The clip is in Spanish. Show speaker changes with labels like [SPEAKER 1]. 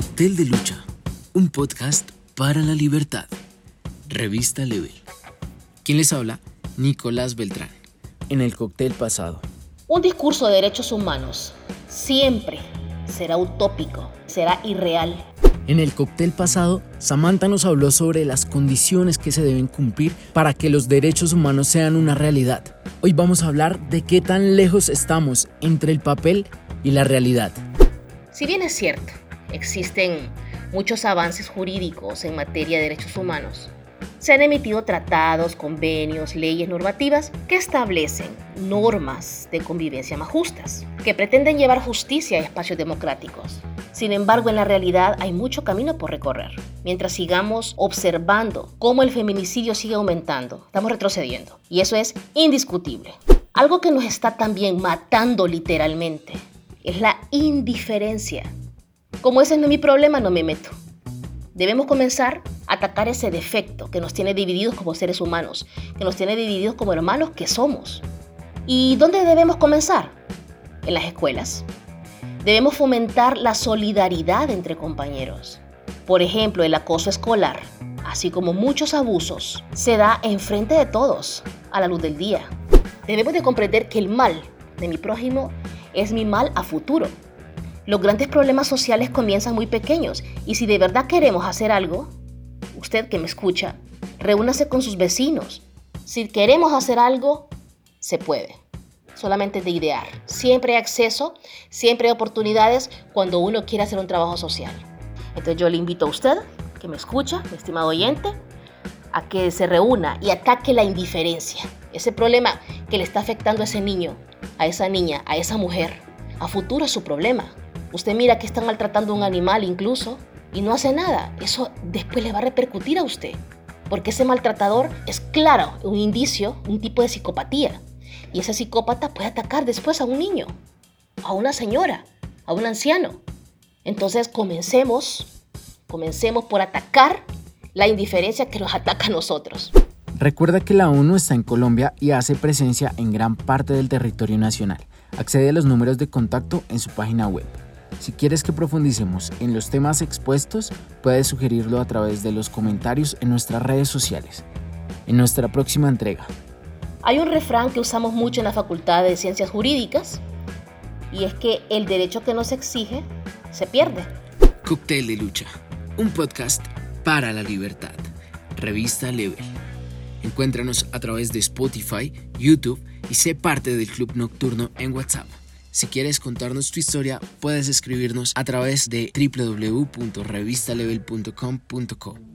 [SPEAKER 1] Cóctel de Lucha, un podcast para la libertad. Revista Level. ¿Quién les habla? Nicolás Beltrán.
[SPEAKER 2] En el cóctel pasado.
[SPEAKER 3] Un discurso de derechos humanos siempre será utópico, será irreal.
[SPEAKER 2] En el cóctel pasado, Samantha nos habló sobre las condiciones que se deben cumplir para que los derechos humanos sean una realidad. Hoy vamos a hablar de qué tan lejos estamos entre el papel y la realidad.
[SPEAKER 3] Si bien es cierto, existen muchos avances jurídicos en materia de derechos humanos, se han emitido tratados, convenios, leyes normativas que establecen normas de convivencia más justas, que pretenden llevar justicia a espacios democráticos. Sin embargo, en la realidad hay mucho camino por recorrer. Mientras sigamos observando cómo el feminicidio sigue aumentando, estamos retrocediendo. Y eso es indiscutible. Algo que nos está también matando literalmente es la indiferencia. Como ese no es mi problema, no me meto. Debemos comenzar a atacar ese defecto que nos tiene divididos como seres humanos, que nos tiene divididos como hermanos que somos. ¿Y dónde debemos comenzar? En las escuelas. Debemos fomentar la solidaridad entre compañeros. Por ejemplo, el acoso escolar, así como muchos abusos, se da enfrente de todos, a la luz del día. Debemos de comprender que el mal de mi prójimo es mi mal a futuro. Los grandes problemas sociales comienzan muy pequeños y si de verdad queremos hacer algo, usted que me escucha, reúnase con sus vecinos. Si queremos hacer algo, se puede. Solamente de idear. Siempre hay acceso, siempre hay oportunidades cuando uno quiere hacer un trabajo social. Entonces yo le invito a usted, que me escucha, mi estimado oyente, a que se reúna y ataque la indiferencia. Ese problema que le está afectando a ese niño, a esa niña, a esa mujer. A futuro es su problema. Usted mira que están maltratando a un animal incluso y no hace nada. Eso después le va a repercutir a usted. Porque ese maltratador es claro un indicio, un tipo de psicopatía. Y ese psicópata puede atacar después a un niño, a una señora, a un anciano. Entonces comencemos, comencemos por atacar la indiferencia que nos ataca a nosotros.
[SPEAKER 2] Recuerda que la ONU está en Colombia y hace presencia en gran parte del territorio nacional. Accede a los números de contacto en su página web. Si quieres que profundicemos en los temas expuestos, puedes sugerirlo a través de los comentarios en nuestras redes sociales. En nuestra próxima entrega.
[SPEAKER 3] Hay un refrán que usamos mucho en la Facultad de Ciencias Jurídicas y es que el derecho que nos exige se pierde.
[SPEAKER 1] Cóctel de Lucha, un podcast para la libertad. Revista Level. Encuéntranos a través de Spotify, YouTube y sé parte del Club Nocturno en WhatsApp. Si quieres contarnos tu historia, puedes escribirnos a través de www.revistalevel.com.co.